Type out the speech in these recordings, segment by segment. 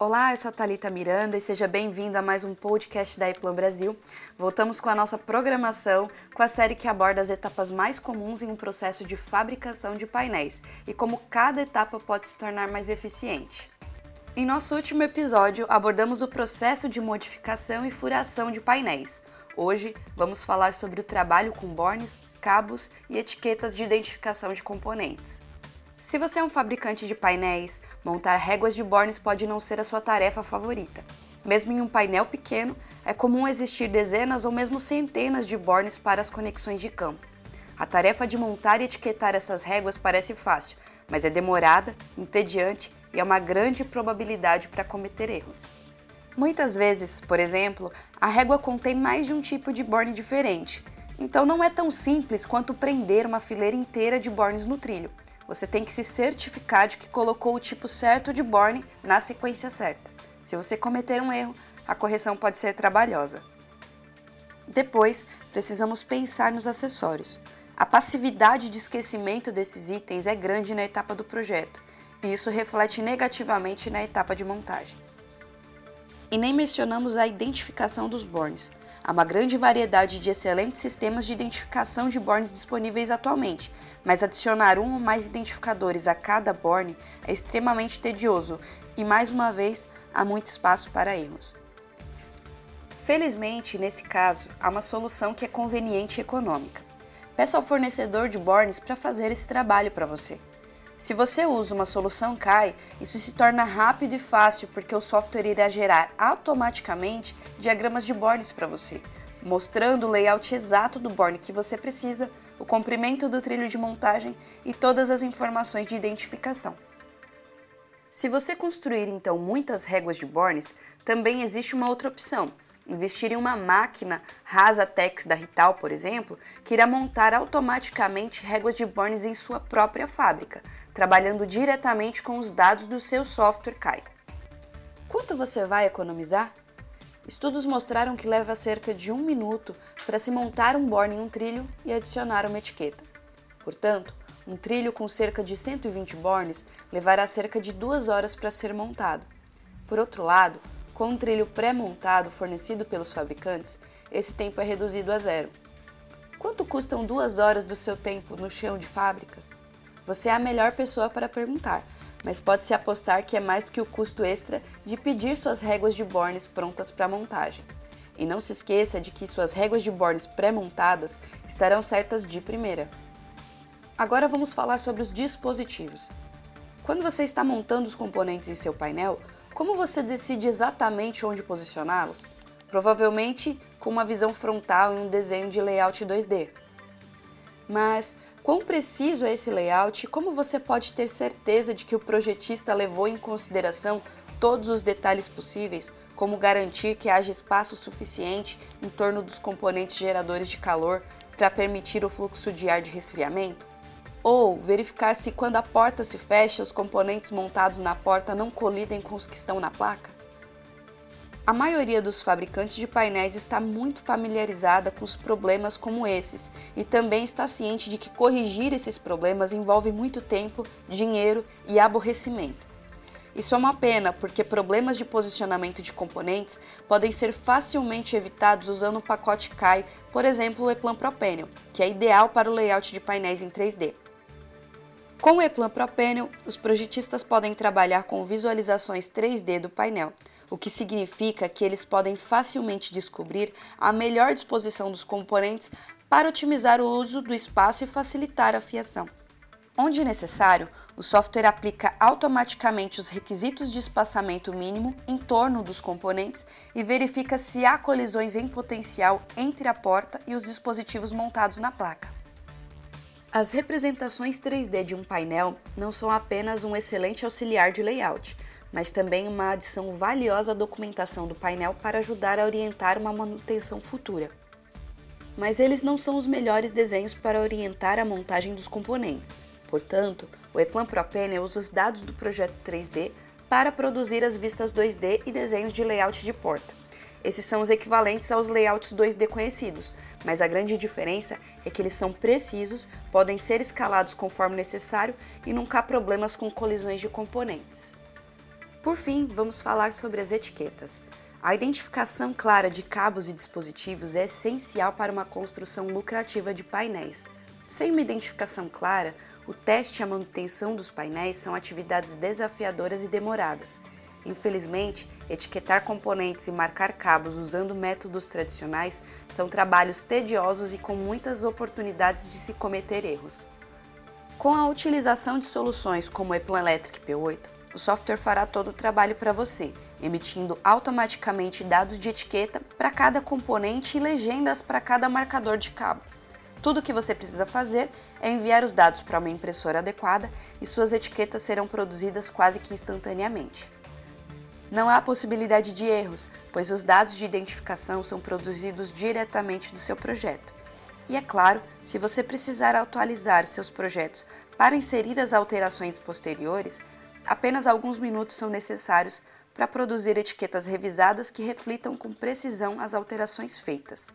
Olá, eu sou a Thalita Miranda e seja bem-vindo a mais um podcast da Eplan Brasil. Voltamos com a nossa programação com a série que aborda as etapas mais comuns em um processo de fabricação de painéis e como cada etapa pode se tornar mais eficiente. Em nosso último episódio, abordamos o processo de modificação e furação de painéis. Hoje, vamos falar sobre o trabalho com bornes, cabos e etiquetas de identificação de componentes. Se você é um fabricante de painéis, montar réguas de bornes pode não ser a sua tarefa favorita. Mesmo em um painel pequeno, é comum existir dezenas ou mesmo centenas de bornes para as conexões de campo. A tarefa de montar e etiquetar essas réguas parece fácil, mas é demorada, entediante e há uma grande probabilidade para cometer erros. Muitas vezes, por exemplo, a régua contém mais de um tipo de borne diferente, então não é tão simples quanto prender uma fileira inteira de bornes no trilho você tem que se certificar de que colocou o tipo certo de borne na sequência certa. Se você cometer um erro, a correção pode ser trabalhosa. Depois, precisamos pensar nos acessórios. A passividade de esquecimento desses itens é grande na etapa do projeto, e isso reflete negativamente na etapa de montagem. E nem mencionamos a identificação dos bornes. Há uma grande variedade de excelentes sistemas de identificação de bornes disponíveis atualmente, mas adicionar um ou mais identificadores a cada borne é extremamente tedioso e, mais uma vez, há muito espaço para erros. Felizmente, nesse caso, há uma solução que é conveniente e econômica. Peça ao fornecedor de bornes para fazer esse trabalho para você. Se você usa uma solução CAI, isso se torna rápido e fácil porque o software irá gerar automaticamente diagramas de bornes para você, mostrando o layout exato do borne que você precisa, o comprimento do trilho de montagem e todas as informações de identificação. Se você construir então muitas réguas de bornes, também existe uma outra opção, investir em uma máquina Rasatex da Rital, por exemplo, que irá montar automaticamente réguas de bornes em sua própria fábrica, trabalhando diretamente com os dados do seu software CAI. Quanto você vai economizar? Estudos mostraram que leva cerca de um minuto para se montar um borne em um trilho e adicionar uma etiqueta. Portanto, um trilho com cerca de 120 bornes levará cerca de duas horas para ser montado. Por outro lado, com um trilho pré-montado fornecido pelos fabricantes, esse tempo é reduzido a zero. Quanto custam duas horas do seu tempo no chão de fábrica? Você é a melhor pessoa para perguntar, mas pode-se apostar que é mais do que o custo extra de pedir suas réguas de bornes prontas para montagem. E não se esqueça de que suas réguas de bornes pré-montadas estarão certas de primeira. Agora vamos falar sobre os dispositivos. Quando você está montando os componentes em seu painel, como você decide exatamente onde posicioná-los? Provavelmente com uma visão frontal e um desenho de layout 2D. Mas quão preciso é esse layout e como você pode ter certeza de que o projetista levou em consideração todos os detalhes possíveis, como garantir que haja espaço suficiente em torno dos componentes geradores de calor para permitir o fluxo de ar de resfriamento? Ou verificar se quando a porta se fecha, os componentes montados na porta não colidem com os que estão na placa? A maioria dos fabricantes de painéis está muito familiarizada com os problemas como esses e também está ciente de que corrigir esses problemas envolve muito tempo, dinheiro e aborrecimento. Isso é uma pena, porque problemas de posicionamento de componentes podem ser facilmente evitados usando o pacote CAI, por exemplo, o Eplan Propanel, que é ideal para o layout de painéis em 3D. Com o ePlan Pro Panel, os projetistas podem trabalhar com visualizações 3D do painel, o que significa que eles podem facilmente descobrir a melhor disposição dos componentes para otimizar o uso do espaço e facilitar a fiação. Onde necessário, o software aplica automaticamente os requisitos de espaçamento mínimo em torno dos componentes e verifica se há colisões em potencial entre a porta e os dispositivos montados na placa. As representações 3D de um painel não são apenas um excelente auxiliar de layout, mas também uma adição valiosa à documentação do painel para ajudar a orientar uma manutenção futura. Mas eles não são os melhores desenhos para orientar a montagem dos componentes. Portanto, o ePlan Pro Panel usa os dados do projeto 3D para produzir as vistas 2D e desenhos de layout de porta. Esses são os equivalentes aos layouts 2D conhecidos, mas a grande diferença é que eles são precisos, podem ser escalados conforme necessário e nunca há problemas com colisões de componentes. Por fim, vamos falar sobre as etiquetas. A identificação clara de cabos e dispositivos é essencial para uma construção lucrativa de painéis. Sem uma identificação clara, o teste e a manutenção dos painéis são atividades desafiadoras e demoradas. Infelizmente, etiquetar componentes e marcar cabos usando métodos tradicionais são trabalhos tediosos e com muitas oportunidades de se cometer erros. Com a utilização de soluções como o Eplan Electric P8, o software fará todo o trabalho para você emitindo automaticamente dados de etiqueta para cada componente e legendas para cada marcador de cabo. Tudo o que você precisa fazer é enviar os dados para uma impressora adequada e suas etiquetas serão produzidas quase que instantaneamente. Não há possibilidade de erros, pois os dados de identificação são produzidos diretamente do seu projeto. E é claro, se você precisar atualizar seus projetos para inserir as alterações posteriores, apenas alguns minutos são necessários para produzir etiquetas revisadas que reflitam com precisão as alterações feitas.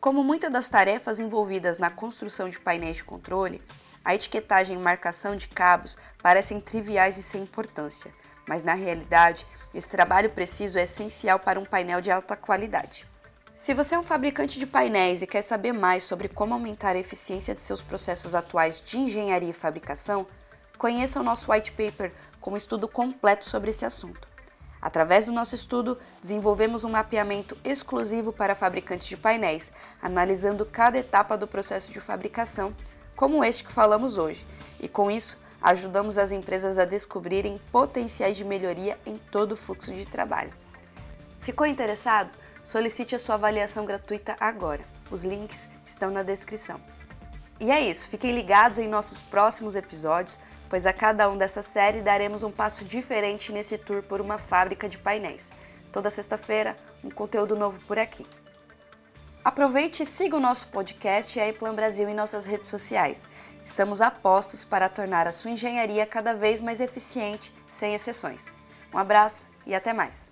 Como muitas das tarefas envolvidas na construção de painéis de controle, a etiquetagem e marcação de cabos parecem triviais e sem importância, mas na realidade, esse trabalho preciso é essencial para um painel de alta qualidade. Se você é um fabricante de painéis e quer saber mais sobre como aumentar a eficiência de seus processos atuais de engenharia e fabricação, conheça o nosso white paper com um estudo completo sobre esse assunto. Através do nosso estudo, desenvolvemos um mapeamento exclusivo para fabricantes de painéis, analisando cada etapa do processo de fabricação, como este que falamos hoje, e com isso ajudamos as empresas a descobrirem potenciais de melhoria em todo o fluxo de trabalho. Ficou interessado? Solicite a sua avaliação gratuita agora. Os links estão na descrição. E é isso, fiquem ligados em nossos próximos episódios pois a cada um dessa série daremos um passo diferente nesse tour por uma fábrica de painéis. Toda sexta-feira, um conteúdo novo por aqui. Aproveite e siga o nosso podcast e a Eplan Brasil em nossas redes sociais. Estamos a postos para tornar a sua engenharia cada vez mais eficiente, sem exceções. Um abraço e até mais!